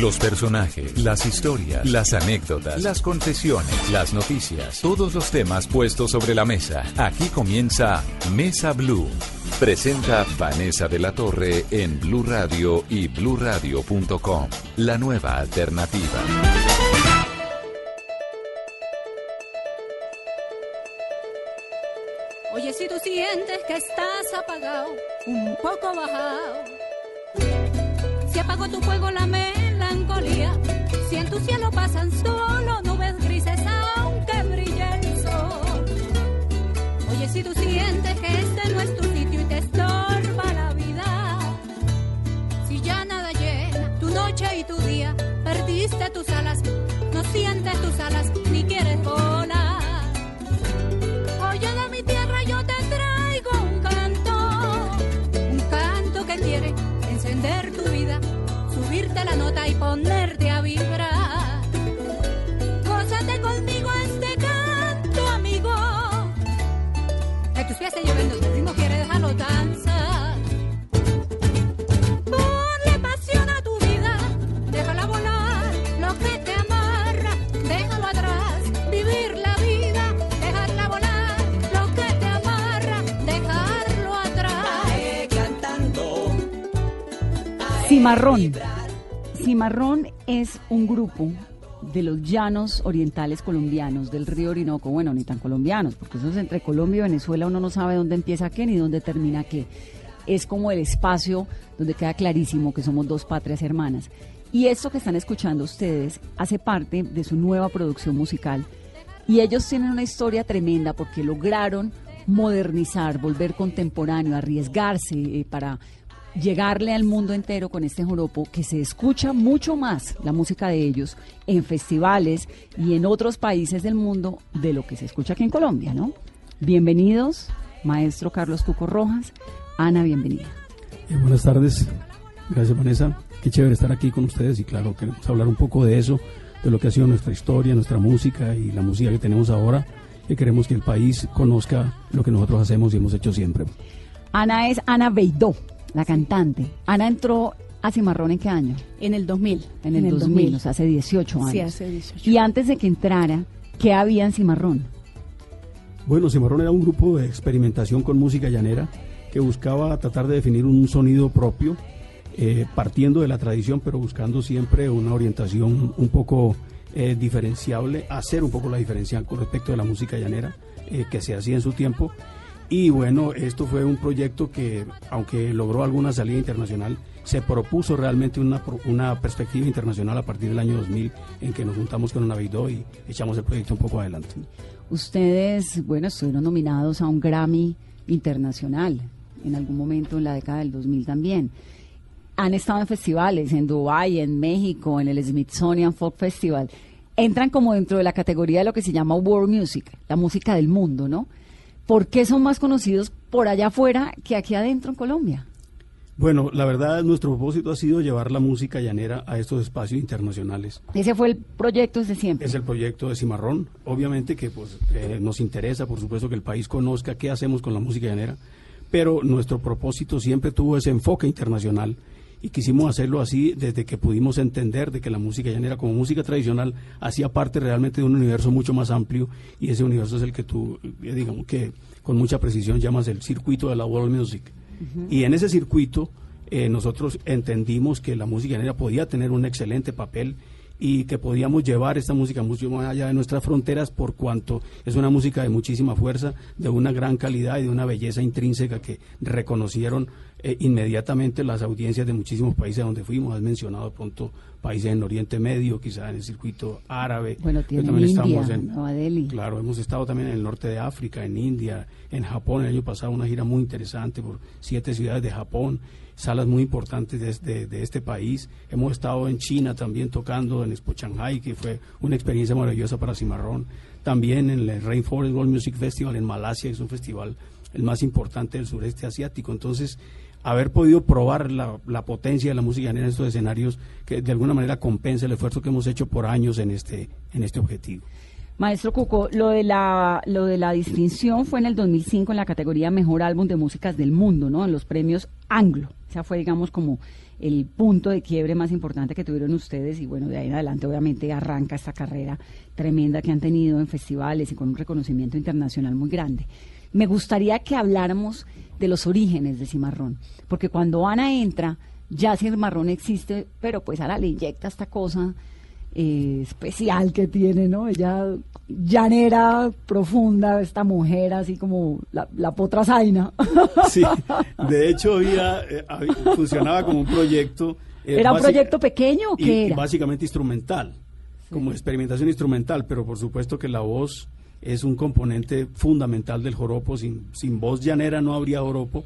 Los personajes, las historias, las anécdotas, las confesiones, las noticias, todos los temas puestos sobre la mesa. Aquí comienza Mesa Blue. Presenta Vanessa de la Torre en Blue Radio y bluradio.com. La nueva alternativa. Oye, si tú sientes que estás apagado, un poco bajado, apagó tu fuego la melancolía, si en tu cielo pasan solo nubes grises aunque brille el sol. Oye, si tú sientes que este no es tu sitio y te estorba la vida, si ya nada llena tu noche y tu día, perdiste tus alas, no sientes tus alas ni quieres volar. Oye, de mi tierra yo te traigo un canto, un canto que quiere encender tu vida, subirte la nota y ponerte a vibrar. Gózate conmigo este canto, amigo. Que tus pies se lleven donde el ritmo quiere dejarlo danzar. Ponle pasión a tu vida, déjala volar, lo que te amarra, déjalo atrás, vivir la vida, dejarla volar, lo que te amarra, dejarlo atrás. Cimarrón. Cimarrón es un grupo de los llanos orientales colombianos, del río Orinoco, bueno, ni tan colombianos, porque eso es entre Colombia y Venezuela, uno no sabe dónde empieza qué ni dónde termina qué. Es como el espacio donde queda clarísimo que somos dos patrias hermanas. Y esto que están escuchando ustedes hace parte de su nueva producción musical. Y ellos tienen una historia tremenda porque lograron modernizar, volver contemporáneo, arriesgarse eh, para llegarle al mundo entero con este joropo que se escucha mucho más la música de ellos en festivales y en otros países del mundo de lo que se escucha aquí en Colombia, ¿no? Bienvenidos, maestro Carlos Tuco Rojas. Ana, bienvenida. Eh, buenas tardes, gracias Vanessa. Qué chévere estar aquí con ustedes y claro, queremos hablar un poco de eso, de lo que ha sido nuestra historia, nuestra música y la música que tenemos ahora, que queremos que el país conozca lo que nosotros hacemos y hemos hecho siempre. Ana es Ana Beidó, la cantante. Ana entró a Cimarrón en qué año? En el 2000. En el, 2000, o sea, hace 18 años. Sí, hace 18. Y antes de que entrara, ¿qué había en Cimarrón? Bueno, Cimarrón era un grupo de experimentación con música llanera que buscaba tratar de definir un sonido propio, eh, partiendo de la tradición, pero buscando siempre una orientación un poco eh, diferenciable, hacer un poco la diferencia con respecto de la música llanera eh, que se hacía en su tiempo. Y bueno, esto fue un proyecto que, aunque logró alguna salida internacional, se propuso realmente una, una perspectiva internacional a partir del año 2000, en que nos juntamos con Navidó y echamos el proyecto un poco adelante. Ustedes, bueno, estuvieron nominados a un Grammy internacional en algún momento en la década del 2000 también. Han estado en festivales en Dubái, en México, en el Smithsonian Folk Festival. Entran como dentro de la categoría de lo que se llama world music, la música del mundo, ¿no? ¿Por qué son más conocidos por allá afuera que aquí adentro en Colombia? Bueno, la verdad, nuestro propósito ha sido llevar la música llanera a estos espacios internacionales. Ese fue el proyecto desde siempre. Es el proyecto de Cimarrón. Obviamente que pues, eh, nos interesa, por supuesto, que el país conozca qué hacemos con la música llanera, pero nuestro propósito siempre tuvo ese enfoque internacional y quisimos hacerlo así desde que pudimos entender de que la música llanera como música tradicional hacía parte realmente de un universo mucho más amplio y ese universo es el que tú, eh, digamos que con mucha precisión llamas el circuito de la world music. Y en ese circuito eh, nosotros entendimos que la música llanera podía tener un excelente papel y que podíamos llevar esta música mucho más allá de nuestras fronteras por cuanto es una música de muchísima fuerza, de una gran calidad y de una belleza intrínseca que reconocieron eh, inmediatamente las audiencias de muchísimos países donde fuimos. Has mencionado pronto países en Oriente Medio, quizá en el circuito árabe. Bueno, tiene también India, estamos en, Nueva Delhi. Claro, hemos estado también en el norte de África, en India, en Japón. El año pasado una gira muy interesante por siete ciudades de Japón, salas muy importantes de, este- de este país. Hemos estado en China también tocando en Expo Shanghai, que fue una experiencia maravillosa para Cimarrón. También en el Rainforest World Music Festival en Malasia, que es un festival el más importante del sureste asiático. Entonces, haber podido probar la, la potencia de la música en estos escenarios que de alguna manera compensa el esfuerzo que hemos hecho por años en este, en este objetivo. Maestro Cuco, lo de la lo de la distinción fue en el 2005 en la categoría Mejor Álbum de Músicas del Mundo, ¿no? En los premios Anglo. O sea, fue, digamos, como el punto de quiebre más importante que tuvieron ustedes y bueno, de ahí en adelante obviamente arranca esta carrera tremenda que han tenido en festivales y con un reconocimiento internacional muy grande. Me gustaría que habláramos de los orígenes de Cimarrón, porque cuando Ana entra, ya Cimarrón existe, pero pues Ana le inyecta esta cosa eh, especial que tiene, ¿no? Ella llanera, profunda, esta mujer así como la, la potra zaina. Sí, de hecho había, eh, había- funcionaba como un proyecto. eh, ¿Era un proyecto pequeño o qué y era? básicamente instrumental, como experimentación instrumental, pero por supuesto que la voz es un componente fundamental del joropo. Sin, sin voz llanera no habría joropo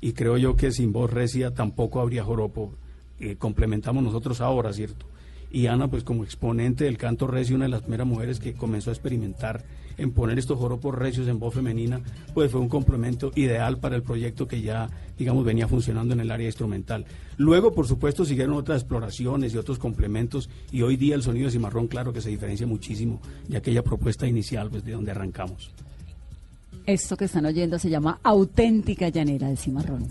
y creo yo que sin voz recia tampoco habría joropo. Eh, complementamos nosotros ahora, ¿cierto? Y Ana, pues como exponente del canto recio, una de las primeras mujeres que comenzó a experimentar en poner estos joropos recios en voz femenina, pues fue un complemento ideal para el proyecto que ya, digamos, venía funcionando en el área instrumental. Luego, por supuesto, siguieron otras exploraciones y otros complementos, y hoy día el sonido de cimarrón, claro que se diferencia muchísimo de aquella propuesta inicial, pues de donde arrancamos. Esto que están oyendo se llama auténtica llanera de Cimarrón.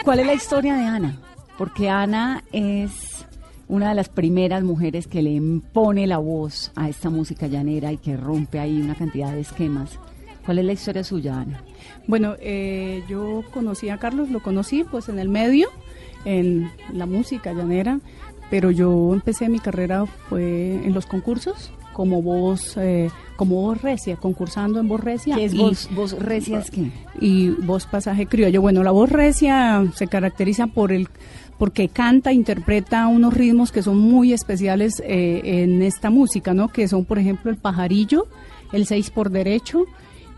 ¿Y cuál es la historia de Ana? Porque Ana es una de las primeras mujeres que le impone la voz a esta música llanera y que rompe ahí una cantidad de esquemas. ¿Cuál es la historia suya, Ana? Bueno, eh, yo conocí a Carlos, lo conocí pues en el medio, en la música llanera, pero yo empecé mi carrera fue en los concursos como voz, eh, como voz recia, concursando en voz recia. ¿Qué es y- voz, voz recia? ¿Es qué? y voz pasaje criollo. Bueno, la voz recia se caracteriza por el porque canta, interpreta unos ritmos que son muy especiales eh, en esta música, ¿no? Que son, por ejemplo, el pajarillo, el seis por derecho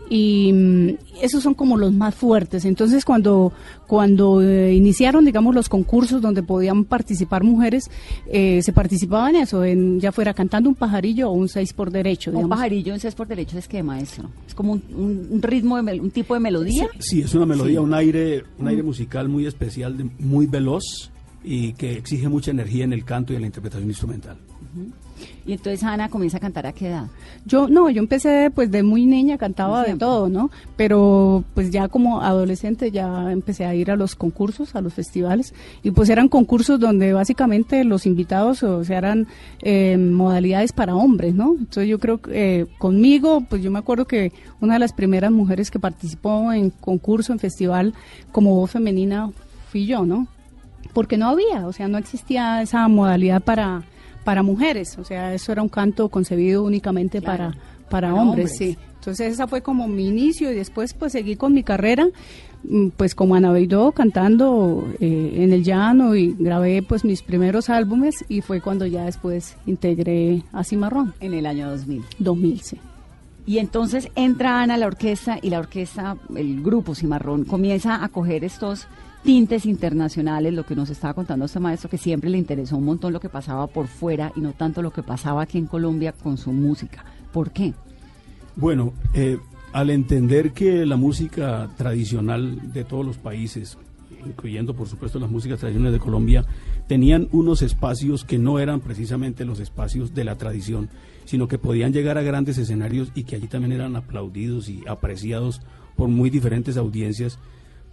y mm, esos son como los más fuertes. Entonces, cuando cuando eh, iniciaron, digamos, los concursos donde podían participar mujeres, eh, se participaba en eso, en ya fuera cantando un pajarillo o un seis por derecho. Un pajarillo en seis por derecho es que, maestro. Es como un, un- un ritmo, de mel- un tipo de melodía. Sí, es una melodía, Sí. un aire, un aire musical muy especial, de- muy veloz y que exige mucha energía en el canto y en la interpretación instrumental. Y entonces Ana comienza a cantar a qué edad. Yo no, yo empecé pues de muy niña, cantaba de todo, ¿no? Pero pues ya como adolescente ya empecé a ir a los concursos, a los festivales y pues eran concursos donde básicamente los invitados o sea eran eh, modalidades para hombres, ¿no? Entonces yo creo que eh, conmigo, pues yo me acuerdo que una de las primeras mujeres que participó en concurso, en festival como voz femenina fui yo, ¿no? Porque no había, o sea, no existía esa modalidad para para mujeres, o sea, eso era un canto concebido únicamente Claro, para, para, para hombres, hombres. sí. Entonces esa fue como mi inicio y después pues seguí con mi carrera, mm, pues como Ana Beidó cantando eh, en el llano y grabé pues mis primeros álbumes y fue cuando ya después integré a Cimarrón, En el año 2000. 2000, sí. Y entonces entra Ana a la orquesta y la orquesta, el grupo Cimarrón, comienza a coger estos tintes internacionales, lo que nos estaba contando este maestro, que siempre le interesó un montón lo que pasaba por fuera y no tanto lo que pasaba aquí en Colombia con su música. ¿Por qué? Bueno, eh, al entender que la música tradicional de todos los países, incluyendo por supuesto las músicas tradicionales de Colombia, tenían unos espacios que no eran precisamente los espacios de la tradición, sino que podían llegar a grandes escenarios y que allí también eran aplaudidos y apreciados por muy diferentes audiencias,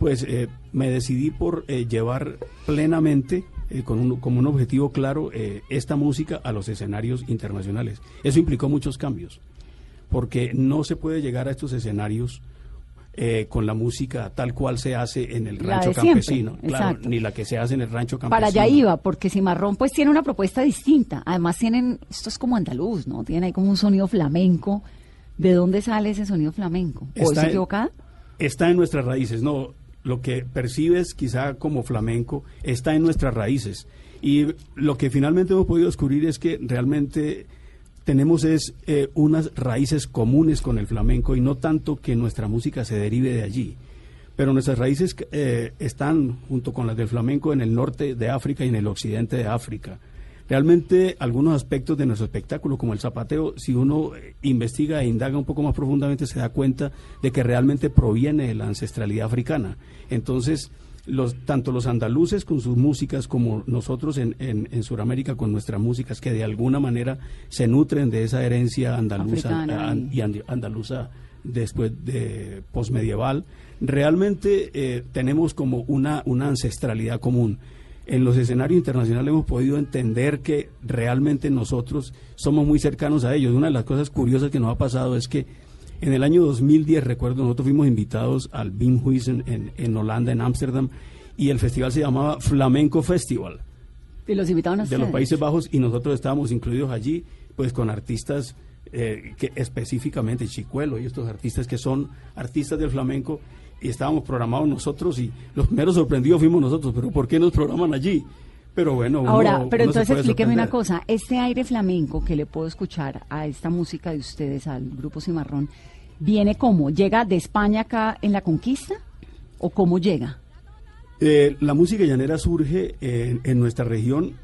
pues eh, me decidí por eh, llevar plenamente, eh, con un, como un objetivo claro, esta música a los escenarios internacionales. Eso implicó muchos cambios, porque no se puede llegar a estos escenarios con la música tal cual se hace en el rancho campesino, claro, ni la que se hace en el rancho campesino. Para allá iba, porque Cimarrón pues tiene una propuesta distinta. Además tienen, esto es como andaluz, ¿no? Tiene ahí como un sonido flamenco. ¿De dónde sale ese sonido flamenco? ¿O estoy equivocada? Está en nuestras raíces, no lo que percibes quizá como flamenco está en nuestras raíces. Y lo que finalmente hemos podido descubrir es que realmente tenemos es eh, unas raíces comunes con el flamenco y no tanto que nuestra música se derive de allí. Pero nuestras raíces eh, están junto con las del flamenco en el norte de África y en el occidente de África. Realmente algunos aspectos de nuestro espectáculo, como el zapateo, si uno eh, investiga e indaga un poco más profundamente, se da cuenta de que realmente proviene de la ancestralidad africana. Entonces, los, tanto los andaluces con sus músicas como nosotros en, en, Sudamérica con nuestras músicas, que de alguna manera se nutren de esa herencia andaluza y andaluza después de posmedieval, realmente eh, tenemos como una, una ancestralidad común en los escenarios internacionales hemos podido entender que realmente nosotros somos muy cercanos a ellos. Una de las cosas curiosas que nos ha pasado es que en el año 2010, recuerdo, nosotros fuimos invitados al Bimhuis en, en, Holanda, en Ámsterdam, y el festival se llamaba Flamenco Festival. ¿Y los invitaron a De los Países Bajos, y nosotros estábamos incluidos allí, pues con artistas eh, que específicamente Chicuelo y estos artistas que son artistas del flamenco y estábamos programados nosotros y los primeros sorprendidos fuimos nosotros, pero ¿por qué nos programan allí? Pero bueno, ahora, pero entonces explíqueme una cosa, este aire flamenco que le puedo escuchar a esta música de ustedes, al grupo Cimarrón, ¿viene cómo? ¿Llega de España acá en la conquista o cómo llega? Eh, la música llanera surge en, nuestra región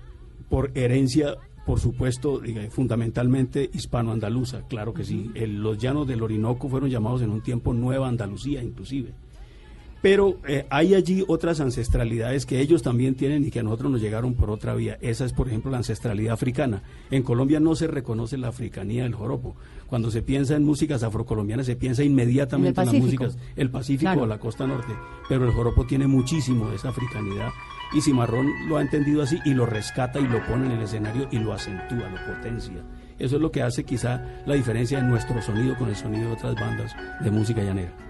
por herencia por supuesto, fundamentalmente hispano-andaluza, claro que sí. los llanos del Orinoco fueron llamados en un tiempo Nueva Andalucía, inclusive. Pero eh, hay allí otras ancestralidades que ellos también tienen y que a nosotros nos llegaron por otra vía. Esa es, por ejemplo, la ancestralidad africana. En Colombia no se reconoce la africanía del joropo. Cuando se piensa en músicas afrocolombianas, se piensa inmediatamente en, las músicas, el Pacífico o la costa norte. Pero el joropo tiene muchísimo de esa africanidad. Y Cimarrón lo ha entendido así y lo rescata y lo pone en el escenario y lo acentúa, lo potencia. Eso es lo que hace quizá la diferencia en nuestro sonido con el sonido de otras bandas de música llanera.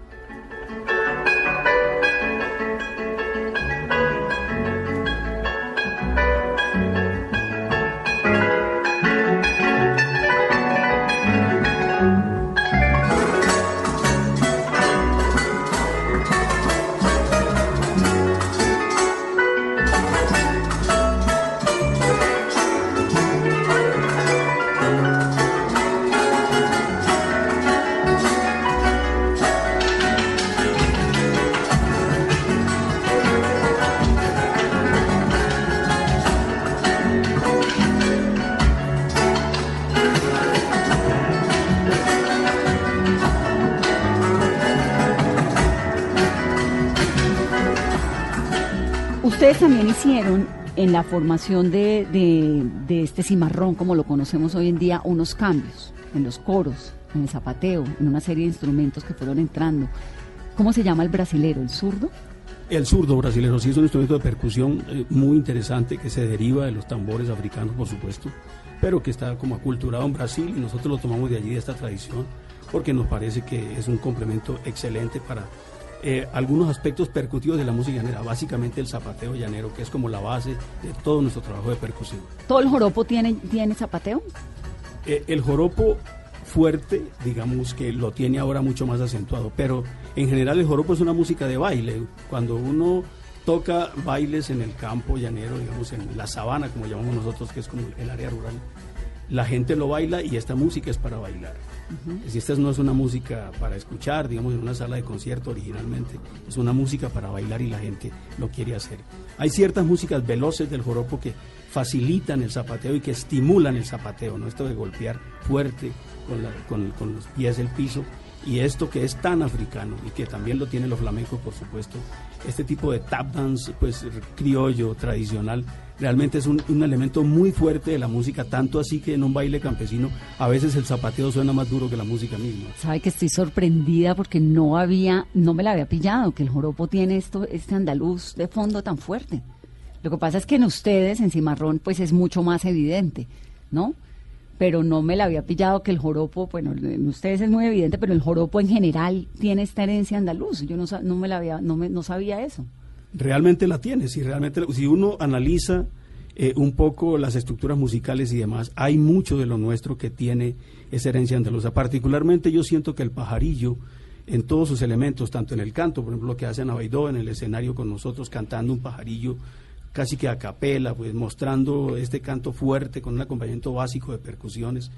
Hicieron en la formación de, de, este cimarrón, como lo conocemos hoy en día, unos cambios en los coros, en el zapateo, en una serie de instrumentos que fueron entrando. ¿Cómo se llama el brasilero? ¿El zurdo? El zurdo brasilero sí es un instrumento de percusión eh, muy interesante que se deriva de los tambores africanos, por supuesto, pero que está como aculturado en Brasil y nosotros lo tomamos de allí, de esta tradición, porque nos parece que es un complemento excelente para eh, algunos aspectos percutivos de la música llanera, básicamente el zapateo llanero, que es como la base de todo nuestro trabajo de percusión. ¿Todo el joropo tiene, tiene zapateo? Eh, el joropo fuerte, digamos que lo tiene ahora mucho más acentuado, pero en general el joropo es una música de baile. Cuando uno toca bailes en el campo llanero, digamos en la sabana, como llamamos nosotros, que es como el área rural, la gente lo baila y esta música es para bailar. Si esta no es una música para escuchar, digamos, en una sala de concierto originalmente, es una música para bailar y la gente lo quiere hacer. Hay ciertas músicas veloces del joropo que facilitan el zapateo y que estimulan el zapateo, ¿no? Esto de golpear fuerte con, con, los pies el piso, y esto que es tan africano y que también lo tienen los flamencos, por supuesto, este tipo de tap dance, pues criollo, tradicional, realmente es un, un, elemento muy fuerte de la música, tanto así que en un baile campesino a veces el zapateo suena más duro que la música misma. Sabe que estoy sorprendida porque no había, no me la había pillado, que el joropo tiene esto, este andaluz de fondo tan fuerte. Lo que pasa es que en ustedes, en Cimarrón, pues es mucho más evidente, ¿no? Pero no me la había pillado que el joropo, bueno, en ustedes es muy evidente, pero el joropo en general tiene esta herencia andaluz. Yo no, no me la había, no, me, no sabía eso. Realmente la tiene, si realmente, si uno analiza eh, un poco las estructuras musicales y demás, hay mucho de lo nuestro que tiene esa herencia andaluza. Particularmente yo siento que el pajarillo, en todos sus elementos, tanto en el canto, por ejemplo, lo que hace Ana Baidó en el escenario con nosotros cantando un pajarillo, casi que a capela, pues mostrando este canto fuerte con un acompañamiento básico de percusiones.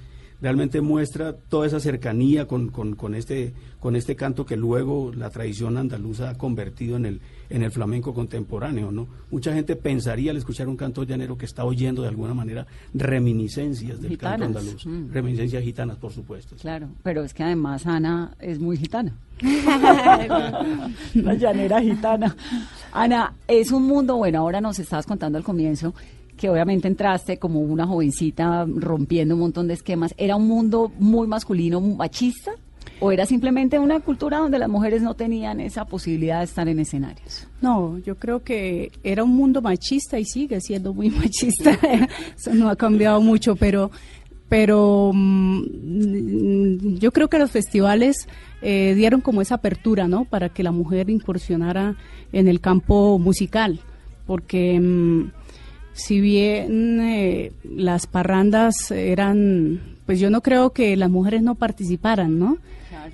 Realmente muestra toda esa cercanía con, con, este, con este canto que luego la tradición andaluza ha convertido en el, en el flamenco contemporáneo, ¿no? Mucha gente pensaría al escuchar un canto llanero que está oyendo de alguna manera reminiscencias del canto andaluz, mm. reminiscencias gitanas, por supuesto. Claro, pero es que además Ana es muy gitana. la llanera gitana. Ana, es un mundo, bueno, ahora nos estabas contando al comienzo que obviamente entraste como una jovencita rompiendo un montón de esquemas. ¿Era un mundo muy masculino, machista? ¿O era simplemente una cultura donde las mujeres no tenían esa posibilidad de estar en escenarios? No, yo creo que era un mundo machista y sigue siendo muy machista. Eso no ha cambiado mucho, pero, pero mm, yo creo que los festivales eh, dieron como esa apertura, ¿no? Para que la mujer incursionara en el campo musical, porque mm, si bien eh, las parrandas eran, pues yo no creo que las mujeres no participaran, ¿no?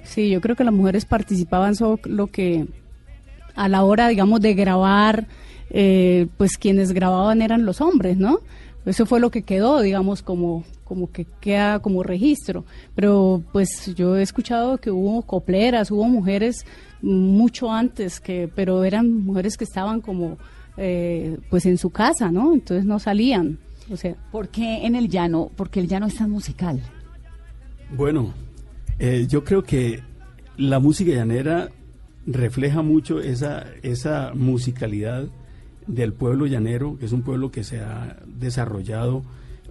Sí, yo creo que las mujeres participaban solo que a la hora, digamos, de grabar, eh, pues quienes grababan eran los hombres, ¿no? Eso fue lo que quedó, digamos, como, como que queda como registro. Pero pues yo he escuchado que hubo copleras, hubo mujeres mucho antes, que, pero eran mujeres que estaban como eh, pues en su casa, ¿no? Entonces no salían. O sea, ¿por qué en el llano? Porque el llano es tan musical. Bueno, eh, yo creo que la música llanera refleja mucho esa, esa musicalidad del pueblo llanero, que es un pueblo que se ha desarrollado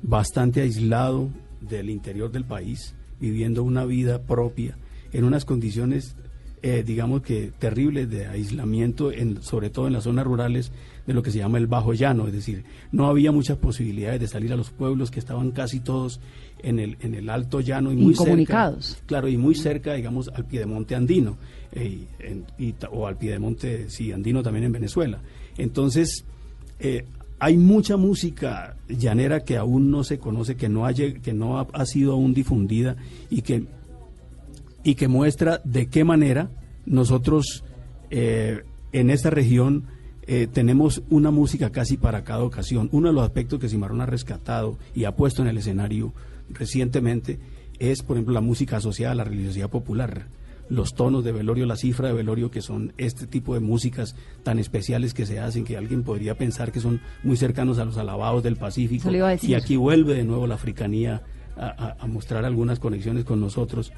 bastante aislado del interior del país, viviendo una vida propia en unas condiciones, eh, digamos que terribles de aislamiento, en, sobre todo en las zonas rurales de lo que se llama el Bajo Llano, es decir, no había muchas posibilidades de salir a los pueblos que estaban casi todos en el, en el Alto Llano y muy cerca, claro, y muy cerca, digamos, al piedemonte andino, eh, o al piedemonte, sí, andino también en Venezuela. Entonces, eh, hay mucha música llanera que aún no se conoce, que no, ha, que no ha, sido aún difundida y que, y que muestra de qué manera nosotros eh, en esta región eh, tenemos una música casi para cada ocasión. Uno de los aspectos que Cimarrón ha rescatado y ha puesto en el escenario recientemente es, por ejemplo, la música asociada a la religiosidad popular. Los tonos de velorio, la cifra de velorio, que son este tipo de músicas tan especiales que se hacen, que alguien podría pensar que son muy cercanos a los alabados del Pacífico. Y aquí vuelve de nuevo la africanía a mostrar algunas conexiones con nosotros.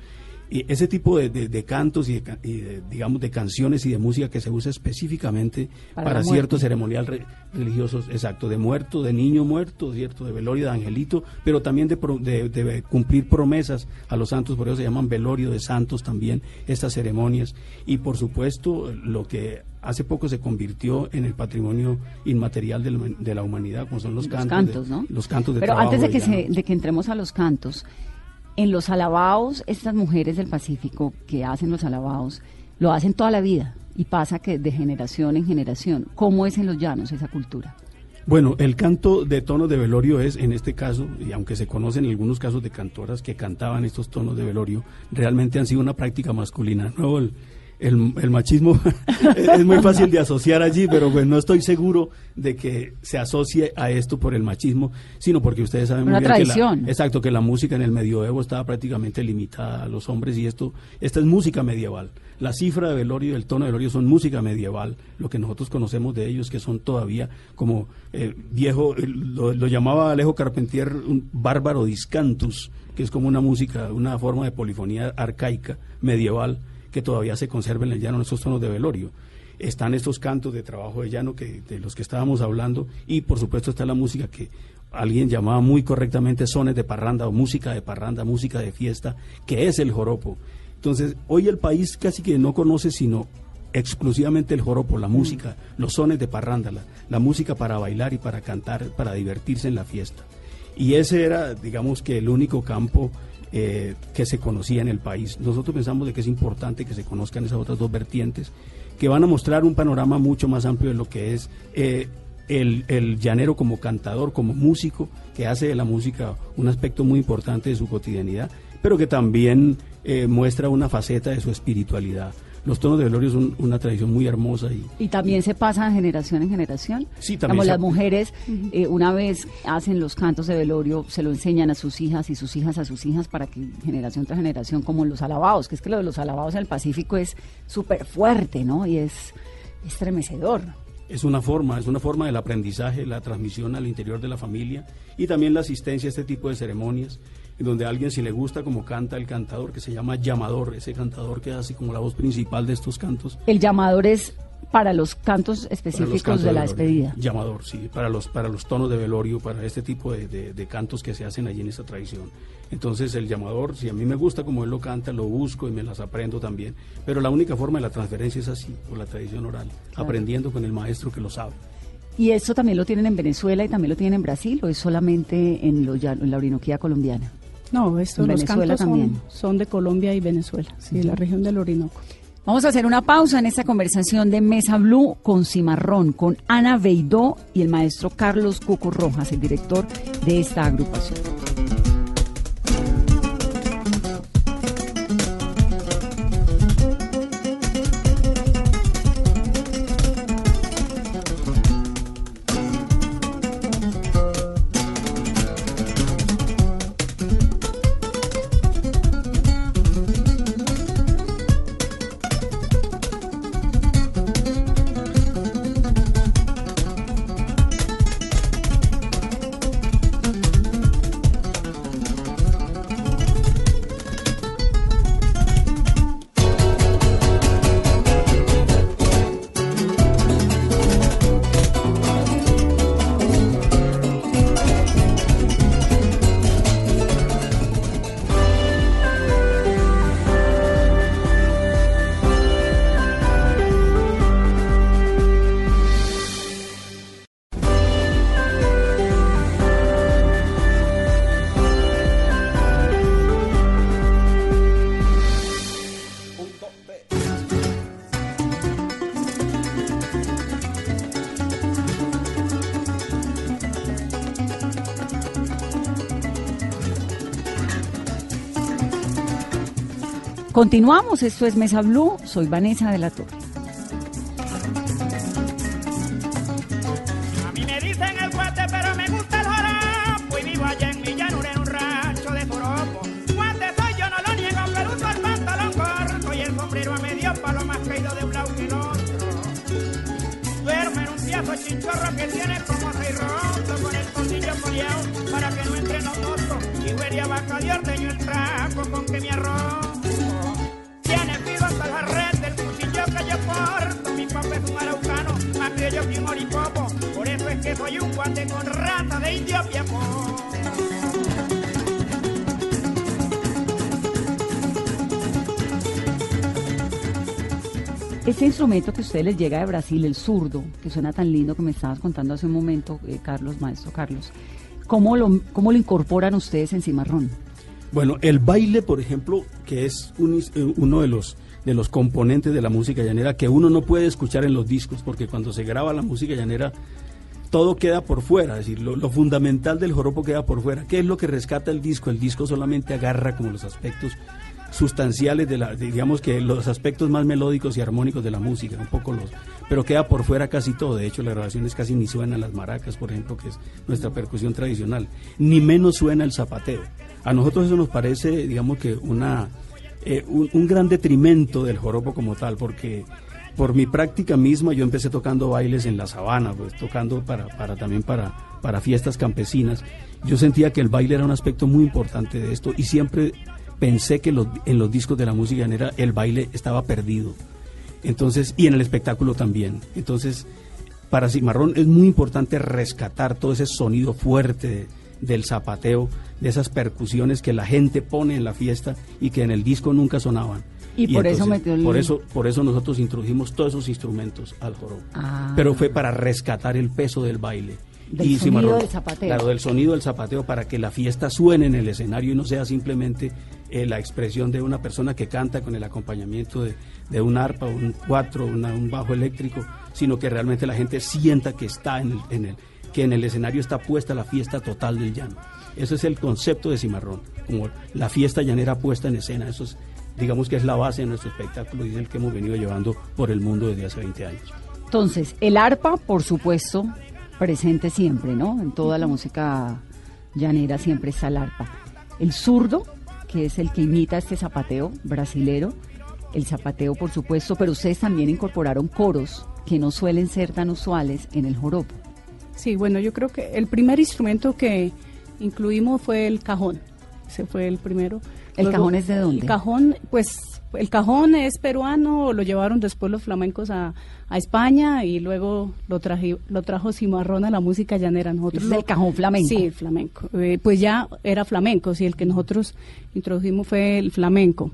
Y ese tipo de, cantos y, de, digamos de canciones y de música que se usa específicamente para, cierto ceremonial religiosos, exacto, de muerto, de niño muerto, cierto, de velorio, de angelito, pero también de, de, cumplir promesas a los santos, por eso se llaman velorio de santos también estas ceremonias. Y por supuesto, lo que hace poco se convirtió en el patrimonio inmaterial de la, humanidad, como son los, cantos. cantos ¿no? Los cantos de Pero antes de que, de que entremos a los cantos, en los alabados, estas mujeres del Pacífico que hacen los alabados, lo hacen toda la vida y pasa que de generación en generación. ¿Cómo es en los llanos esa cultura? Bueno, el canto de tonos de velorio es, en este caso, y aunque se conocen algunos casos de cantoras que cantaban estos tonos de velorio, realmente han sido una práctica masculina. No, el, el machismo es muy fácil de asociar allí, pero pues no estoy seguro de que se asocie a esto por el machismo, sino porque ustedes saben Una muy bien que la, exacto que la música en el medioevo estaba prácticamente limitada a los hombres y esto esta es música medieval. La cifra de velorio y el tono de velorio son música medieval, lo que nosotros conocemos de ellos que son todavía como eh, viejo eh, lo, lo llamaba Alejo Carpentier un bárbaro discantus, que es como una música, una forma de polifonía arcaica medieval que todavía se conserva en el llano en esos tonos de velorio. Están estos cantos de trabajo de llano que, de los que estábamos hablando y por supuesto está la música que alguien llamaba muy correctamente sones de parranda o música de parranda, música de fiesta, que es el joropo. Entonces, hoy el país casi que no conoce sino exclusivamente el joropo, la música, los sones de parranda, la, la música para bailar y para cantar, para divertirse en la fiesta. Y ese era, digamos que el único campo eh, que se conocía en el país. Nosotros pensamos de que es importante que se conozcan esas otras dos vertientes, que van a mostrar un panorama mucho más amplio de lo que es eh, el, llanero como cantador, como músico, que hace de la música un aspecto muy importante de su cotidianidad, pero que también eh, muestra una faceta de su espiritualidad. Los tonos de velorio son una tradición muy hermosa y, Y también se pasa de generación en generación. Sí, también Digamos, se- las mujeres, eh, una vez hacen los cantos de velorio, se lo enseñan a sus hijas y sus hijas a sus hijas para que generación tras generación, como los alabados, que es que lo de los alabados en el Pacífico es súper fuerte, ¿no? Y es estremecedor. Es una forma, es una forma del aprendizaje, la transmisión al interior de la familia y también la asistencia a este tipo de ceremonias, donde a alguien si le gusta como canta el cantador, que se llama llamador, ese cantador que hace como la voz principal de estos cantos. El llamador es para los cantos los específicos cantos de la velorio. despedida. Llamador, sí, para los, para los tonos de velorio, para este tipo de, de- de cantos que se hacen allí en esta tradición. Entonces el llamador, si a mí me gusta como él lo canta, lo busco y me las aprendo también. Pero la única forma de la transferencia es así, por la tradición oral, aprendiendo con el maestro que lo sabe. ¿Y eso también lo tienen en Venezuela y también lo tienen en Brasil o es solamente en, lo en la Orinoquía colombiana? No, estos los cantos son, también. son de Colombia y Venezuela, sí, de la región del Orinoco. Vamos a hacer una pausa en esta conversación de Mesa Blue con Cimarrón, con Ana Beidó y el maestro Carlos Cuco Rojas, el director de esta agrupación. Continuamos, esto es Mesa Blue, soy Vanessa de la Torre. A mí me dicen el guate, pero me gusta el joropo. Y vivo allá en mi llanura en un rancho de joropo. Guate soy, yo no lo niego, pero uso el pantalón corto y el sombrero a medio palo más caído de un lado que el otro. Duermo en un piazo chinchorro que tiene como seis rotos con el tornillo coleado para que no entre los otros. Y huele a vaca de el trapo con Este instrumento que a ustedes les llega de Brasil, el zurdo, que suena tan lindo que me estabas contando hace un momento, eh, Carlos, maestro Carlos, ¿cómo lo, ¿cómo lo incorporan ustedes en Cimarrón? Bueno, el baile, por ejemplo, que es eh, uno de los de los componentes de la música llanera que uno no puede escuchar en los discos porque cuando se graba la música llanera todo queda por fuera, es decir, lo, lo fundamental del joropo queda por fuera. ¿Qué es lo que rescata el disco? El disco solamente agarra como los aspectos sustanciales de la, digamos que los aspectos más melódicos y armónicos de la música, un poco los, pero queda por fuera casi todo. De hecho, las grabaciones casi ni suenan las maracas, por ejemplo, que es nuestra percusión tradicional, ni menos suena el zapateo. A nosotros eso nos parece, digamos que una eh, un, un gran detrimento del joropo como tal, porque por mi práctica misma yo empecé tocando bailes en la sabana, pues tocando para, para también para, para fiestas campesinas. Yo sentía que el baile era un aspecto muy importante de esto y siempre pensé que los- en los discos de la música llanera el baile estaba perdido. Entonces, y en el espectáculo también. Entonces, para Cimarrón es muy importante rescatar todo ese sonido fuerte de- del zapateo, de esas percusiones que la gente pone en la fiesta y que en el disco nunca sonaban. Y por eso metió el- por eso por eso nosotros introdujimos todos esos instrumentos al joropo. Ah. Pero fue para rescatar el peso del baile. Del sonido del zapateo. Claro, del sonido del zapateo para que la fiesta suene en el escenario y no sea simplemente eh, la expresión de una persona que canta con el acompañamiento de, de un arpa, un cuatro, una- un bajo eléctrico, sino que realmente la gente sienta que está en el, en el que en el escenario está puesta la fiesta total del llano. Ese es el concepto de Cimarrón, como la fiesta llanera puesta en escena. Eso es, digamos que es la base de nuestro espectáculo y es el que hemos venido llevando por el mundo desde hace 20 años. Entonces, el arpa, por supuesto, presente siempre, ¿no? En toda la música llanera siempre está el arpa. El zurdo, que es el que imita este zapateo brasilero, el zapateo, por supuesto, pero ustedes también incorporaron coros que no suelen ser tan usuales en el joropo. Sí, bueno, yo creo que el primer instrumento que incluimos fue el cajón. Ese fue el primero. ¿El cajón es de dónde? El cajón, pues, el cajón es peruano, lo llevaron después los flamencos a, a España y luego lo, traji- lo trajo Cimarrón a la música llanera. Nosotros es lo- el cajón flamenco. Sí, el flamenco. Eh, pues ya era flamenco, sí, el que nosotros introdujimos fue el flamenco.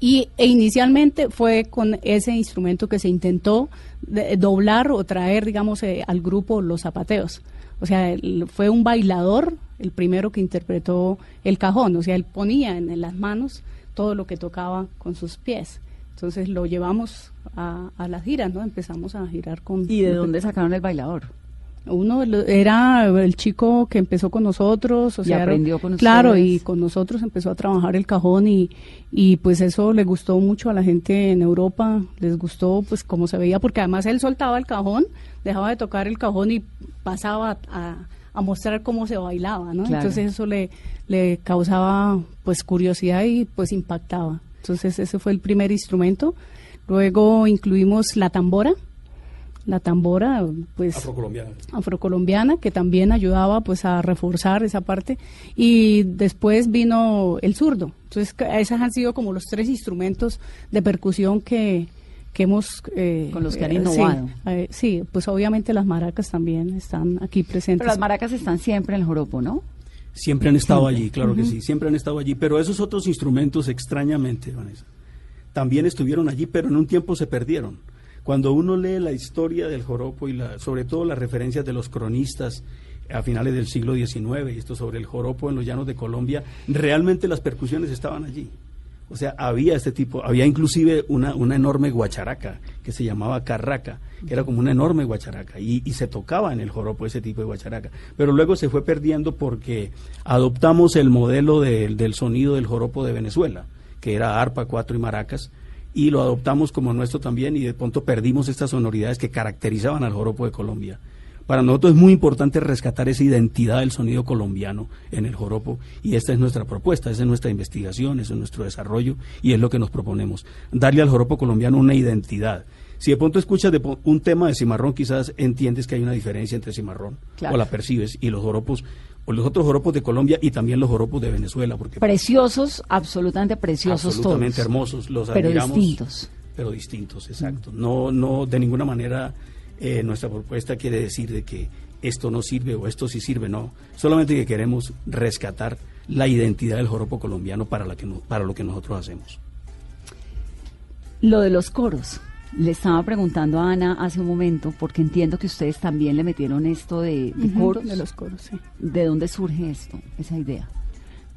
Y e inicialmente fue con ese instrumento que se intentó de- doblar o traer, digamos, eh, al grupo los zapateos. O sea, el- fue un bailador el primero que interpretó el cajón. O sea, él ponía en, en las manos todo lo que tocaba con sus pies. Entonces lo llevamos a, a las giras, ¿no? Empezamos a girar con... ¿Y de dónde sacaron el bailador? Uno era el chico que empezó con nosotros, o Y sea, aprendió con claro, ustedes. y con nosotros empezó a trabajar el cajón y, y pues eso le gustó mucho a la gente en Europa, les gustó pues como se veía, porque además él soltaba el cajón, dejaba de tocar el cajón y pasaba a, a mostrar cómo se bailaba, ¿no? Claro. Entonces eso le, le causaba pues curiosidad y pues impactaba. Entonces ese fue el primer instrumento. Luego incluimos la tambora. La tambora, pues Afrocolombiana. afrocolombiana que también ayudaba pues a reforzar esa parte y después vino el zurdo entonces esos han sido como los tres instrumentos de percusión que, que hemos eh, Con los que han eh, innovado. sí, eh, sí, pues obviamente las maracas también están aquí presentes Pero las maracas están siempre en el joropo, ¿no? Siempre han estado Siempre. allí, claro que sí, siempre han estado allí, pero esos otros instrumentos, extrañamente, Vanessa, también estuvieron allí, pero en un tiempo se perdieron. Cuando uno lee la historia del joropo y la, sobre todo las referencias de los cronistas a finales del siglo XIX, y esto sobre el joropo en los llanos de Colombia, realmente las percusiones estaban allí. O sea, había este tipo, había inclusive una, una enorme guacharaca que se llamaba carraca, que era como una enorme guacharaca, y, y se tocaba en el joropo ese tipo de guacharaca. Pero luego se fue perdiendo porque adoptamos el modelo del- del sonido del joropo de Venezuela, que era arpa, cuatro y maracas, y lo adoptamos como nuestro también, y de pronto perdimos estas sonoridades que caracterizaban al joropo de Colombia. Para nosotros es muy importante rescatar esa identidad del sonido colombiano en el joropo y esta es nuestra propuesta, esa es nuestra investigación, ese es nuestro desarrollo y es lo que nos proponemos, darle al joropo colombiano una identidad. Si de pronto escuchas de un tema de cimarrón, quizás entiendes que hay una diferencia entre cimarrón Claro. o la percibes y los joropos, o los otros joropos de Colombia y también los joropos de Venezuela, porque Preciosos, absolutamente preciosos absolutamente todos. hermosos, los Pero admiramos, distintos. pero distintos, exacto. No, no, de ninguna manera eh, nuestra propuesta quiere decir de que esto no sirve o esto sí sirve, no. Solamente que queremos rescatar la identidad del joropo colombiano para, la que no- para lo que nosotros hacemos. Lo de los coros. Le estaba preguntando a Ana hace un momento, porque entiendo que ustedes también le metieron esto de, coros. de los coros, sí. ¿De dónde surge esto, esa idea?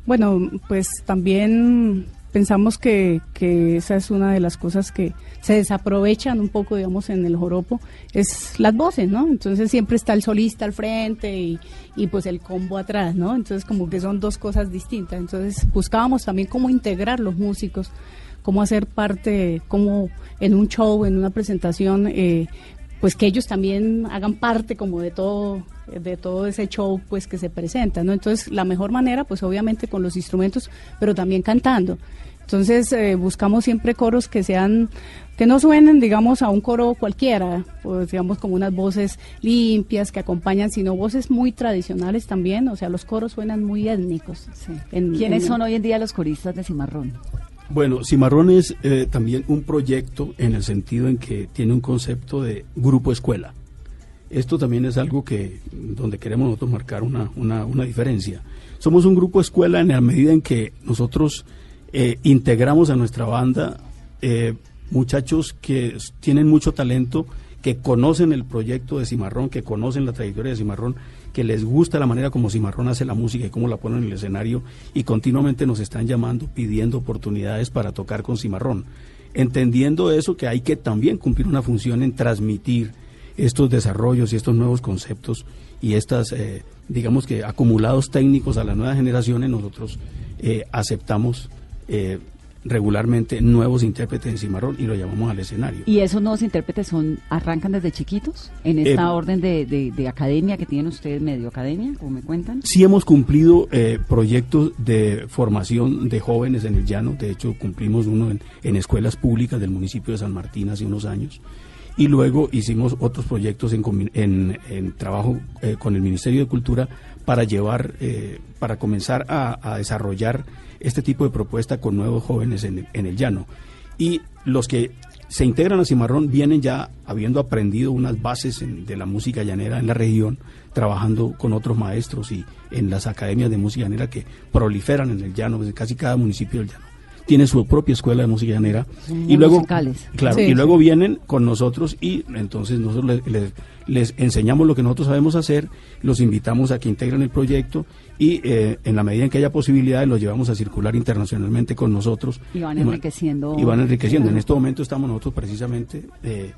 Bueno, pues también pensamos que, que esa es una de las cosas que se desaprovechan un poco, digamos, en el joropo, es las voces, ¿no? Entonces siempre está el solista al frente y, y pues el combo atrás, ¿no? Entonces como que son dos cosas distintas. Entonces buscábamos también cómo integrar los músicos, cómo hacer parte, cómo en un show, en una presentación, eh, pues que ellos también hagan parte como de todo de todo ese show pues que se presenta, ¿no? Entonces, la mejor manera pues obviamente con los instrumentos, pero también cantando. Entonces, eh, buscamos siempre coros que sean que no suenen, digamos, a un coro cualquiera, pues digamos como unas voces limpias que acompañan, sino voces muy tradicionales también, o sea, los coros suenan muy étnicos. ¿Quiénes son hoy en día los coristas de Cimarrón? Bueno, Cimarrón es eh, también un proyecto en el sentido en que tiene un concepto de grupo escuela. Esto también es algo que donde queremos nosotros marcar una, una, diferencia. Somos un grupo escuela en la medida en que nosotros eh, integramos a nuestra banda eh, muchachos que tienen mucho talento, que conocen el proyecto de Cimarrón, que conocen la trayectoria de Cimarrón, que les gusta la manera como Cimarrón hace la música y cómo la ponen en el escenario y continuamente nos están llamando pidiendo oportunidades para tocar con Cimarrón. Entendiendo eso que hay que también cumplir una función en transmitir estos desarrollos y estos nuevos conceptos y estas, eh, digamos que acumulados técnicos a las nuevas generaciones, nosotros eh, aceptamos eh, regularmente nuevos intérpretes en Cimarrón y lo llamamos al escenario. ¿Y esos nuevos intérpretes son arrancan desde chiquitos en esta Eh, orden de, de- de academia que tienen ustedes, medio academia, como me cuentan? Sí hemos cumplido eh, proyectos de formación de jóvenes en el llano, de hecho cumplimos uno en, en escuelas públicas del municipio de San Martín hace unos años y luego hicimos otros proyectos en, en- en trabajo eh, con el Ministerio de Cultura para llevar, eh, para comenzar a, a desarrollar este tipo de propuesta con nuevos jóvenes en el, en el llano. Y los que se integran a Cimarrón vienen ya habiendo aprendido unas bases en- de la música llanera en la región, trabajando con otros maestros y en las academias de música llanera que proliferan en el llano, pues, casi cada municipio del llano tiene su propia escuela de música llanera y luego musicales. claro Sí, y sí. luego vienen con nosotros y entonces nosotros les, les- les enseñamos lo que nosotros sabemos hacer los invitamos a que integren el proyecto y eh, en la medida en que haya posibilidades los llevamos a circular internacionalmente con nosotros. Y van enriqueciendo. y van enriqueciendo. en este momento estamos nosotros precisamente eh,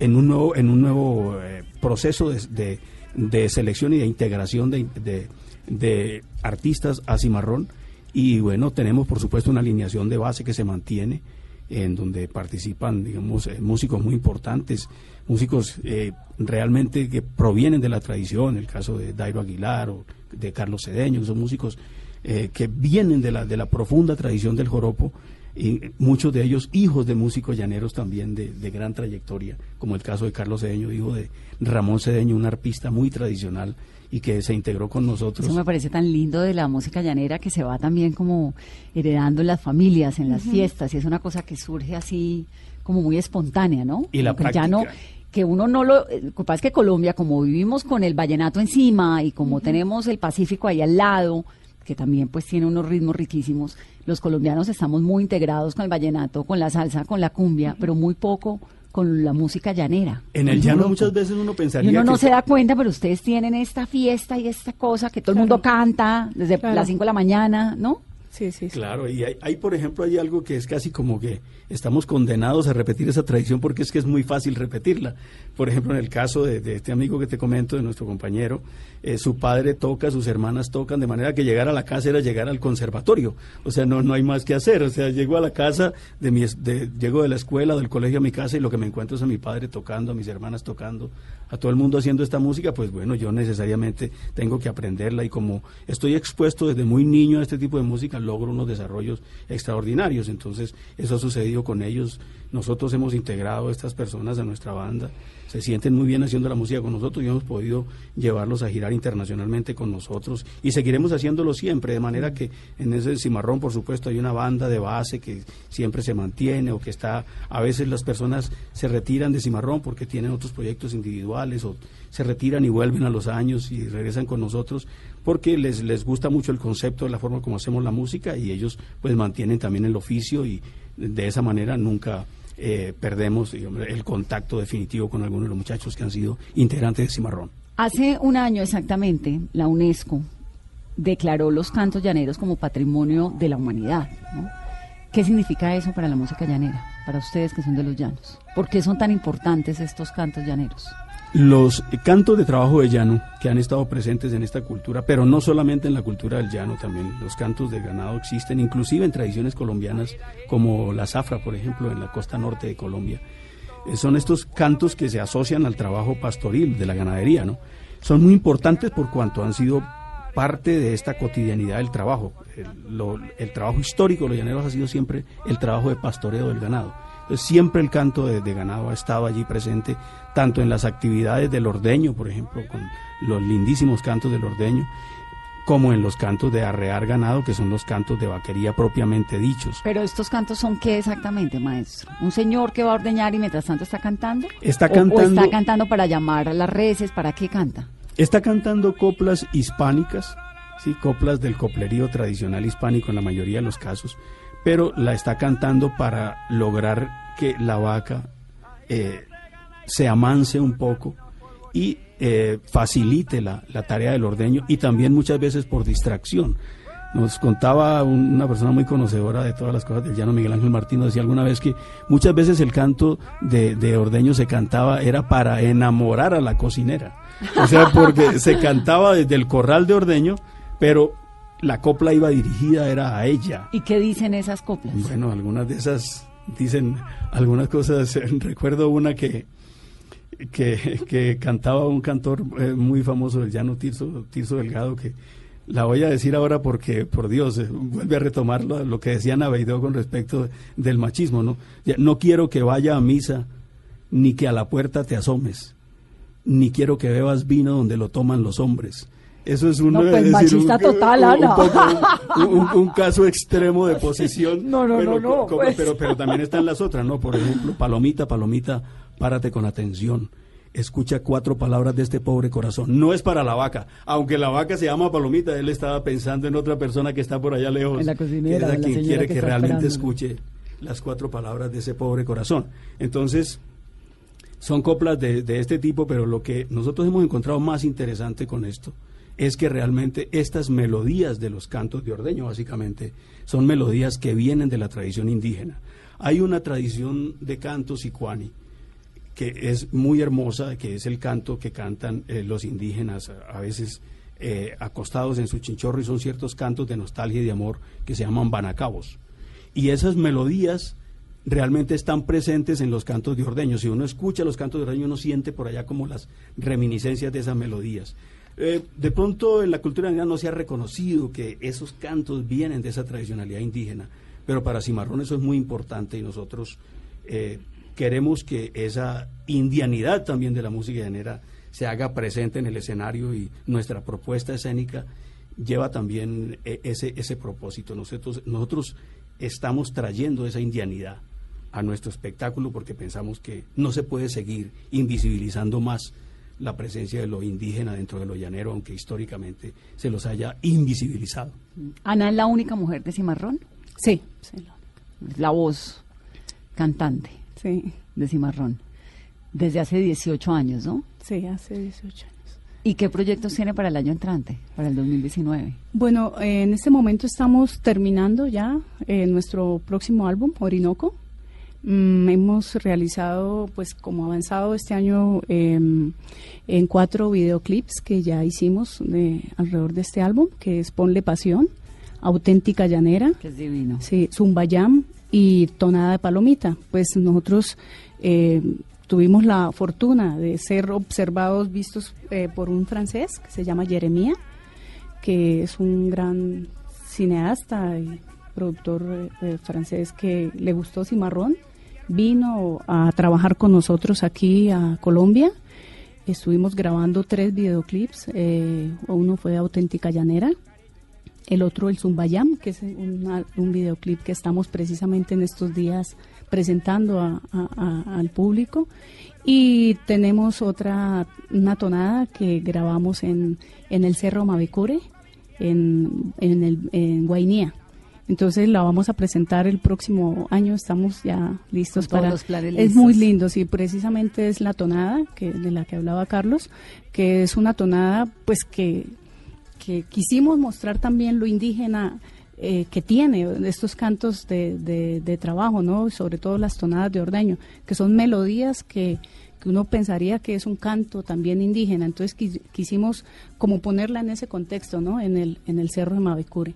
en un nuevo en un nuevo eh, proceso de, de- de selección y de integración de, de- de artistas a Cimarrón. Y bueno tenemos por supuesto una alineación de base que se mantiene en donde participan digamos eh, músicos muy importantes músicos eh, realmente que provienen de la tradición el caso de Dairo Aguilar o de Carlos Cedeño que son músicos eh, que vienen de la de la profunda tradición del joropo y muchos de ellos hijos de músicos llaneros también de, de gran trayectoria, como el caso de Carlos Cedeño, hijo de Ramón Cedeño, un arpista muy tradicional y que se integró con nosotros. Eso me parece tan lindo de la música llanera que se va también como heredando en las familias, en las fiestas, y es una cosa que surge así como muy espontánea, ¿no? Y la ya no, práctica. Que uno no lo... eh, Lo que pasa es que Colombia, como vivimos con el vallenato encima y como tenemos el Pacífico ahí al lado, que también pues tiene unos ritmos riquísimos, los colombianos estamos muy integrados con el vallenato, con la salsa, con la cumbia, pero muy poco con la música llanera. En el llano loco. muchas veces uno Y pensaría uno no que se da cuenta, pero ustedes tienen esta fiesta y esta cosa que todo el mundo canta desde Claro. las 5 de la mañana, ¿no? Sí, sí. Claro, y hay, por ejemplo, hay algo que es casi como que estamos condenados a repetir esa tradición porque es que es muy fácil repetirla. Por ejemplo, en el caso de, este amigo que te comento, de nuestro compañero, eh, su padre toca, sus hermanas tocan, de manera que llegar a la casa era llegar al conservatorio. O sea, no, no hay más que hacer. O sea, llego a la casa, de mi, de, llego de la escuela, del colegio a mi casa y lo que me encuentro es a mi padre tocando, a mis hermanas tocando, a todo el mundo haciendo esta música, pues bueno, yo necesariamente tengo que aprenderla y como estoy expuesto desde muy niño a este tipo de música, logro unos desarrollos extraordinarios. Entonces, eso ha sucedido con ellos. Nosotros hemos integrado a estas personas a nuestra banda, se sienten muy bien haciendo la música con nosotros y hemos podido llevarlos a girar internacionalmente con nosotros. Y seguiremos haciéndolo siempre, de manera que en ese cimarrón, por supuesto, hay una banda de base que siempre se mantiene o que está, a veces las personas se retiran de cimarrón porque tienen otros proyectos individuales o se retiran y vuelven a los años y regresan con nosotros porque les, les gusta mucho el concepto de la forma como hacemos la música y ellos pues mantienen también el oficio y de esa manera nunca eh, perdemos el contacto definitivo con algunos de los muchachos que han sido integrantes de Cimarrón. Hace un año exactamente, la UNESCO declaró los cantos llaneros como patrimonio de la humanidad. ¿Qué significa eso para la música llanera? Para ustedes que son de los llanos. ¿Por qué son tan importantes estos cantos llaneros? Los cantos de trabajo de llano que han estado presentes en esta cultura, pero no solamente en la cultura del llano, también los cantos de ganado existen, inclusive en tradiciones colombianas como la zafra, por ejemplo, en la costa norte de Colombia. Eh, son estos cantos que se asocian al trabajo pastoril de la ganadería, ¿no? Son muy importantes por cuanto han sido parte de esta cotidianidad del trabajo. El, trabajo histórico de los llaneros ha sido siempre el trabajo de pastoreo del ganado. Entonces, siempre el canto de, de ganado ha estado allí presente, tanto en las actividades del ordeño, por ejemplo, con los lindísimos cantos del ordeño, como en los cantos de arrear ganado, que son los cantos de vaquería propiamente dichos. Pero estos cantos son qué exactamente, maestro? ¿Un señor que va a ordeñar y mientras tanto está cantando? Está ¿O- ¿O, cantando- está cantando para llamar a las reses? ¿Para qué canta? Está cantando coplas hispánicas, sí, coplas del coplerío tradicional hispánico en la mayoría de los casos, pero la está cantando para lograr que la vaca eh, se amance un poco y eh, facilite la, la tarea del ordeño y también muchas veces por distracción. Nos contaba un- una persona muy conocedora de todas las cosas del llano, Miguel Ángel Martín, nos decía alguna vez que muchas veces el canto de, de ordeño se cantaba era para enamorar a la cocinera. O sea, porque se cantaba desde el corral de ordeño, pero la copla iba dirigida era a ella. ¿Y qué dicen esas coplas? Bueno, algunas de esas dicen algunas cosas. Recuerdo una que, que, que cantaba un cantor eh, muy famoso del llano, Tirso, Delgado, que la voy a decir ahora porque, por Dios, eh, vuelve a retomar lo, que decía Naveidó con respecto del machismo, ¿no? No quiero que vaya a misa, ni que a la puerta te asomes, ni quiero que bebas vino donde lo toman los hombres. Eso es un, No, pues, es decir, machista total, Ana. un- un- un caso extremo de posesión. No, no, no, no, co- pues. pero, pero también están las otras, ¿no? Por ejemplo, palomita, palomita, párate con atención. Escucha cuatro palabras de este pobre corazón. No es para la vaca, aunque la vaca se llama palomita, él estaba pensando en otra persona que está por allá lejos. En la cocinera, que es a quien quiere que realmente escuche las cuatro palabras de ese pobre corazón. Entonces, son coplas de, de este tipo, pero lo que nosotros hemos encontrado más interesante con esto es que realmente estas melodías de los cantos de ordeño, básicamente, son melodías que vienen de la tradición indígena. Hay una tradición de canto sicuani que es muy hermosa, que es el canto que cantan eh, los indígenas a, a veces eh, acostados en su chinchorro y son ciertos cantos de nostalgia y de amor que se llaman banacabos. Y esas melodías realmente están presentes en los cantos de ordeño. Si uno escucha los cantos de ordeño, uno siente por allá como las reminiscencias de esas melodías. Eh, de pronto en la cultura indígena no se ha reconocido que esos cantos vienen de esa tradicionalidad indígena, pero para Cimarrón eso es muy importante y nosotros eh, queremos que esa indianidad también de la música llanera se haga presente en el escenario y nuestra propuesta escénica lleva también eh, ese, ese propósito. Nosotros, nosotros estamos trayendo esa indianidad a nuestro espectáculo porque pensamos que no se puede seguir invisibilizando más la presencia de lo indígena dentro de lo llanero, aunque históricamente se los haya invisibilizado. ¿Ana es la única mujer de Cimarrón? Sí, Es la voz cantante sí, de Cimarrón. Desde hace 18 años, ¿no? sí, hace 18 años. ¿Y qué proyectos tiene para el año entrante, para el 2019? Bueno, en este momento estamos terminando ya eh, nuestro próximo álbum, Orinoco. Mm, hemos realizado, pues como avanzado este año, eh, en cuatro videoclips que ya hicimos de, alrededor de este álbum, que es Ponle Pasión, Auténtica Llanera, Que es divino. Sí, Zumbayam y Tonada de Palomita. Pues nosotros eh, tuvimos la fortuna de ser observados, vistos eh, por un francés que se llama Jeremía, que es un gran cineasta y productor eh, eh, francés que le gustó Cimarrón. Vino a trabajar con nosotros aquí a Colombia. Estuvimos grabando tres videoclips. eh, uno fue Auténtica Llanera, el otro el Zumbayam, que es una- un videoclip que estamos precisamente en estos días presentando a- al público. Y tenemos otra, una tonada que grabamos en, en el Cerro Mavecure, en, en, el, en Guainía. Entonces la vamos a presentar el próximo año, estamos ya listos para... los planes es muy lindo, sí, precisamente es la tonada que, de la que hablaba Carlos, que es una tonada pues que que quisimos mostrar también lo indígena eh, que tiene estos cantos de, de, de trabajo, ¿no? Sobre todo las tonadas de ordeño, que son melodías que, que uno pensaría que es un canto también indígena. Entonces quis- quisimos como ponerla en ese contexto, ¿no? En el, en el Cerro de Mavecure.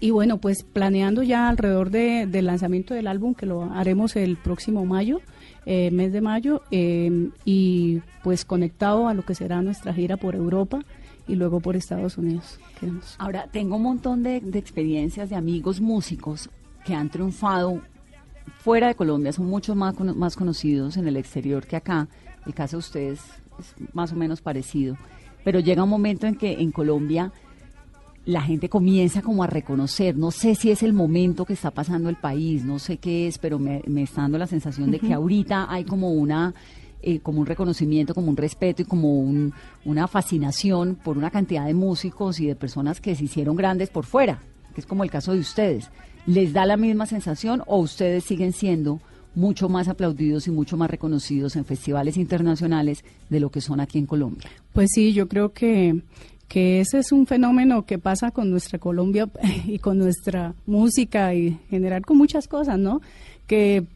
Y bueno, pues planeando ya alrededor de, del lanzamiento del álbum, que lo haremos el próximo mayo, eh, mes de mayo, eh, y pues conectado a lo que será nuestra gira por Europa y luego por Estados Unidos. Ahora, tengo un montón de, de experiencias de amigos músicos que han triunfado fuera de Colombia, son mucho más, más conocidos en el exterior que acá. El caso de ustedes es más o menos parecido. Pero llega un momento en que en Colombia la gente comienza como a reconocer, no sé si es el momento que está pasando el país, no sé qué es, pero me, me está dando la sensación de que ahorita hay como una eh, como un reconocimiento, como un respeto y como un- una fascinación por una cantidad de músicos y de personas que se hicieron grandes por fuera, que es como el caso de ustedes. ¿Les da la misma sensación o ustedes siguen siendo mucho más aplaudidos y mucho más reconocidos en festivales internacionales de lo que son aquí en Colombia? Pues sí, yo creo que, que ese es un fenómeno que pasa con nuestra Colombia y con nuestra música y en general con muchas cosas, ¿no? Que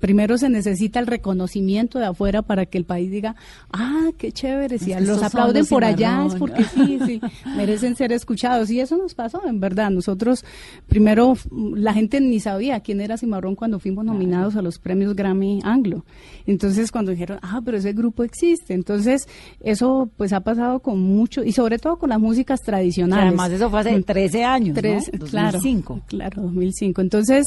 primero se necesita el reconocimiento de afuera para que el país diga, ah, qué chévere, si Es los aplauden los por allá es porque sí, sí, merecen ser escuchados. Y eso nos pasó, en verdad. Nosotros, primero, la gente ni sabía quién era Cimarrón cuando fuimos nominados a los premios Grammy Anglo. Entonces, cuando dijeron, ah, pero ese grupo existe. Entonces, eso pues ha pasado con mucho, y sobre todo con las músicas tradicionales. además eso fue hace Mm. 13 años, ¿no? Tres- 2005. Claro, claro, 2005. Entonces,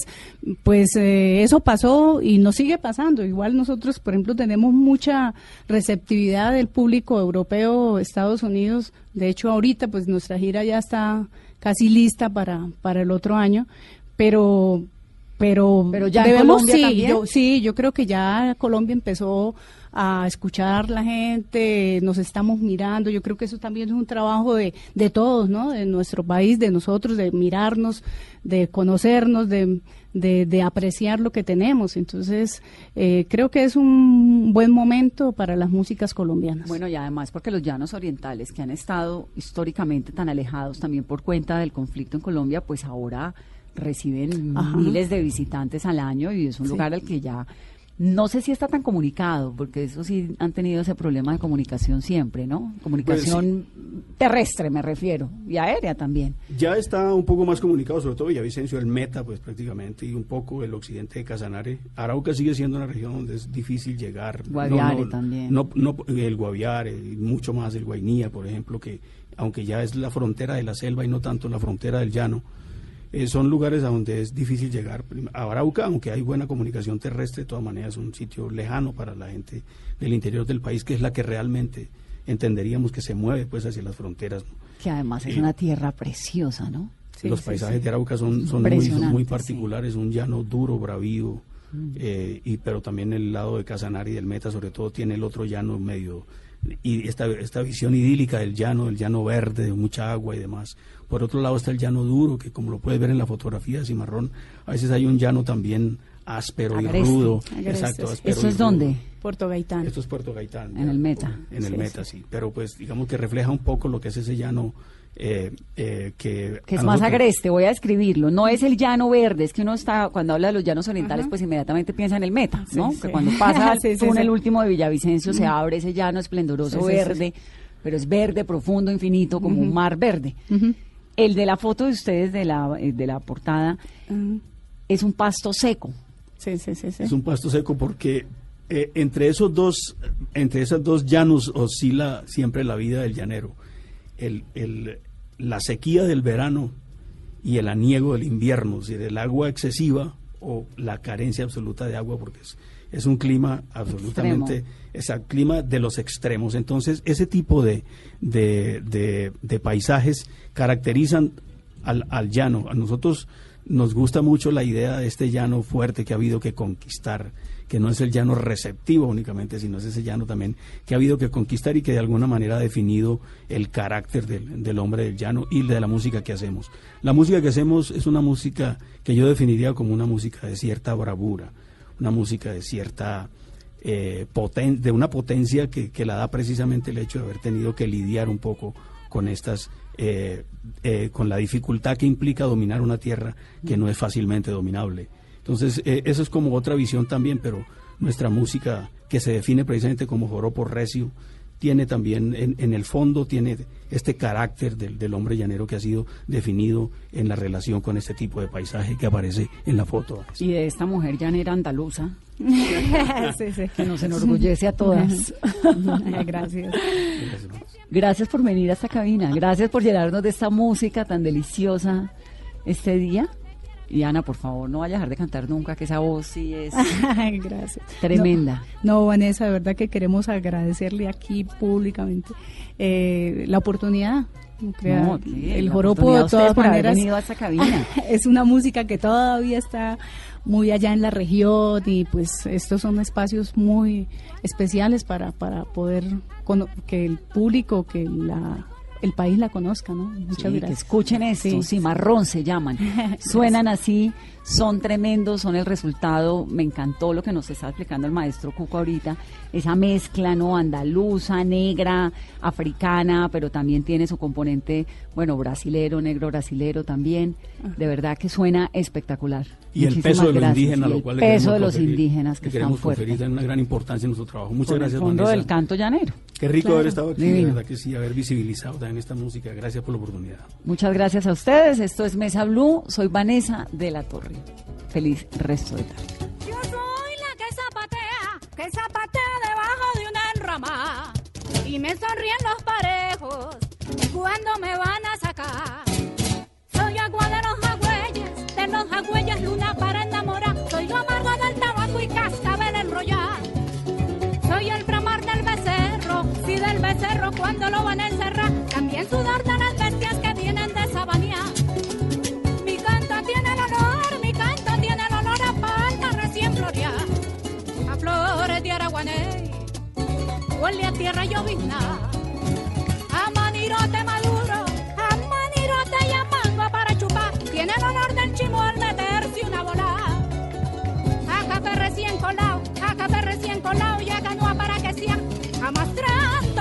pues eh, eso pasó y nos sigue pasando. Igual nosotros, por ejemplo, tenemos mucha receptividad del público europeo, Estados Unidos. De hecho, ahorita, pues nuestra gira ya está casi lista para, para el otro año, pero pero, Pero ya debemos sí, yo sí, yo creo que ya Colombia empezó a escuchar la gente, nos estamos mirando, yo creo que eso también es un trabajo de, de todos, ¿no? De nuestro país, de nosotros, de mirarnos, de conocernos, de, de, de apreciar lo que tenemos. Entonces, eh, creo que es un buen momento para las músicas colombianas. Bueno, y además porque los llanos orientales que han estado históricamente tan alejados también por cuenta del conflicto en Colombia, pues ahora reciben Ajá. miles de visitantes al año y es un Sí. lugar al que ya no sé si está tan comunicado, porque eso sí han tenido ese problema de comunicación siempre, ¿no? Comunicación terrestre me refiero y aérea también. Ya está un poco más comunicado, sobre todo Villavicencio, el meta, pues prácticamente, y un poco el occidente de Casanare. Arauca sigue siendo una región donde es difícil llegar. Guaviare también. No, no, el Guaviare, mucho más el Guainía, por ejemplo, que aunque ya es la frontera de la selva y no tanto la frontera del llano, eh, son lugares a donde es difícil llegar. A Arauca, aunque hay buena comunicación terrestre, de todas maneras es un sitio lejano para la gente del interior del país, que es la que realmente entenderíamos que se mueve pues hacia las fronteras. ¿no? Que además es Eh, una tierra preciosa, ¿no? los paisajes de Arauca son, son muy, son muy sí. particulares, un llano duro, bravío. Eh, y, pero también el lado de Casanare y del Meta, sobre todo, tiene el otro llano medio, y esta, esta visión idílica del llano, el llano verde, de mucha agua y demás. Por otro lado está el llano duro, que como lo puedes ver en la fotografía de Cimarrón, a veces hay un llano también áspero y rudo. Agreste, Exacto, áspero ¿Eso es dónde? Puerto Gaitán. Esto es Puerto Gaitán. En el Meta. En el Sí, Meta, sí. Pero pues digamos que refleja un poco lo que es ese llano eh, eh, que... es más nosotros- agreste, voy a describirlo. No es el llano verde, es que uno está, cuando habla de los llanos orientales, pues inmediatamente piensa en el meta, ¿no? Sí, que sí. cuando pasa Sí, el sí, túnel sí. último de Villavicencio se abre ese llano esplendoroso Sí, sí, sí, verde, pero es verde, profundo, infinito, como un mar verde. El de la foto de ustedes, de la, eh, de la portada, es un pasto seco. Sí, sí, sí, sí. Es un pasto seco porque eh, entre esos dos, entre esas dos llanos oscila siempre la vida del llanero. El, el- la sequía del verano y el aniego del invierno, es decir, el agua excesiva o la carencia absoluta de agua, porque es, es un clima absolutamente, es el clima de los extremos. Entonces, ese tipo de, de, de- de paisajes caracterizan al, al llano. A nosotros nos gusta mucho la idea de este llano fuerte que ha habido que conquistar, que no es el llano receptivo únicamente, sino es ese llano también que ha habido que conquistar y que de alguna manera ha definido el carácter del, del hombre del llano y de la música que hacemos. La música que hacemos es una música que yo definiría como una música de cierta bravura, una música de cierta eh, poten- de una potencia que, que la da precisamente el hecho de haber tenido que lidiar un poco con estas eh, eh, con la dificultad que implica dominar una tierra que no es fácilmente dominable. Entonces, eh, eso es como otra visión también, pero nuestra música, que se define precisamente como joropo recio, tiene también en, en, el fondo tiene este carácter del, del, hombre llanero que ha sido definido en la relación con este tipo de paisaje que aparece en la foto. Y de esta mujer llanera andaluza. sí, sí. Que nos enorgullece a todas. Gracias. Gracias por venir a esta cabina. Gracias por llenarnos de esta música tan deliciosa este día. Y Ana, por favor, no vaya a dejar de cantar nunca, que esa voz sí es Gracias. tremenda. No, no, Vanessa, de verdad que queremos agradecerle aquí públicamente eh, la oportunidad. No, el joropo de todas maneras a esta cabina. es una música que todavía está muy allá en la región y pues estos son espacios muy especiales para, para poder que el público, que la el país la conozca, ¿no? Muchas sí, gracias. Que escuchen esto, sí. cimarrón se llaman. Suenan así, son tremendos, son el resultado. Me encantó lo que nos está explicando el maestro Cuco ahorita, esa mezcla, ¿no? Andaluza, negra, africana, pero también tiene su componente, bueno, brasilero, negro brasilero también. De verdad que suena espectacular. Y el peso de los indígenas, lo cual el peso de los indígenas que, que queremos están fuertes. una gran importancia en nuestro trabajo. Muchas Por gracias, el fondo Vanessa. del canto llanero. Qué rico Claro. haber estado aquí, de verdad que sí, haber visibilizado también esta música. Gracias por la oportunidad. Muchas gracias a ustedes. Esto es Mesa Blue. Soy Vanessa de la Torre. Feliz resto de tarde. Yo soy la que zapatea, que zapatea debajo de una enrama. Y me sonríen los parejos cuando me van a sacar. Soy agua de los agüeyes, de los agüeyes luna para enamorar. Soy lo amargo del tabaco y cascabel enrollar. Soy el bramar del becerro, sí del becerro cuando lo van a encerrar y el sudor de las bestias que vienen de Sabanía. Mi canto tiene el honor, mi canto tiene el honor a palma recién floreada, a flores de Araguané, huele a tierra llovizna, a manirote maduro, a manirote y a mango para chupar, tiene el honor del chimol de tercio una bola, a café recién colado, a café recién colado y a canoa para que sean amastrados.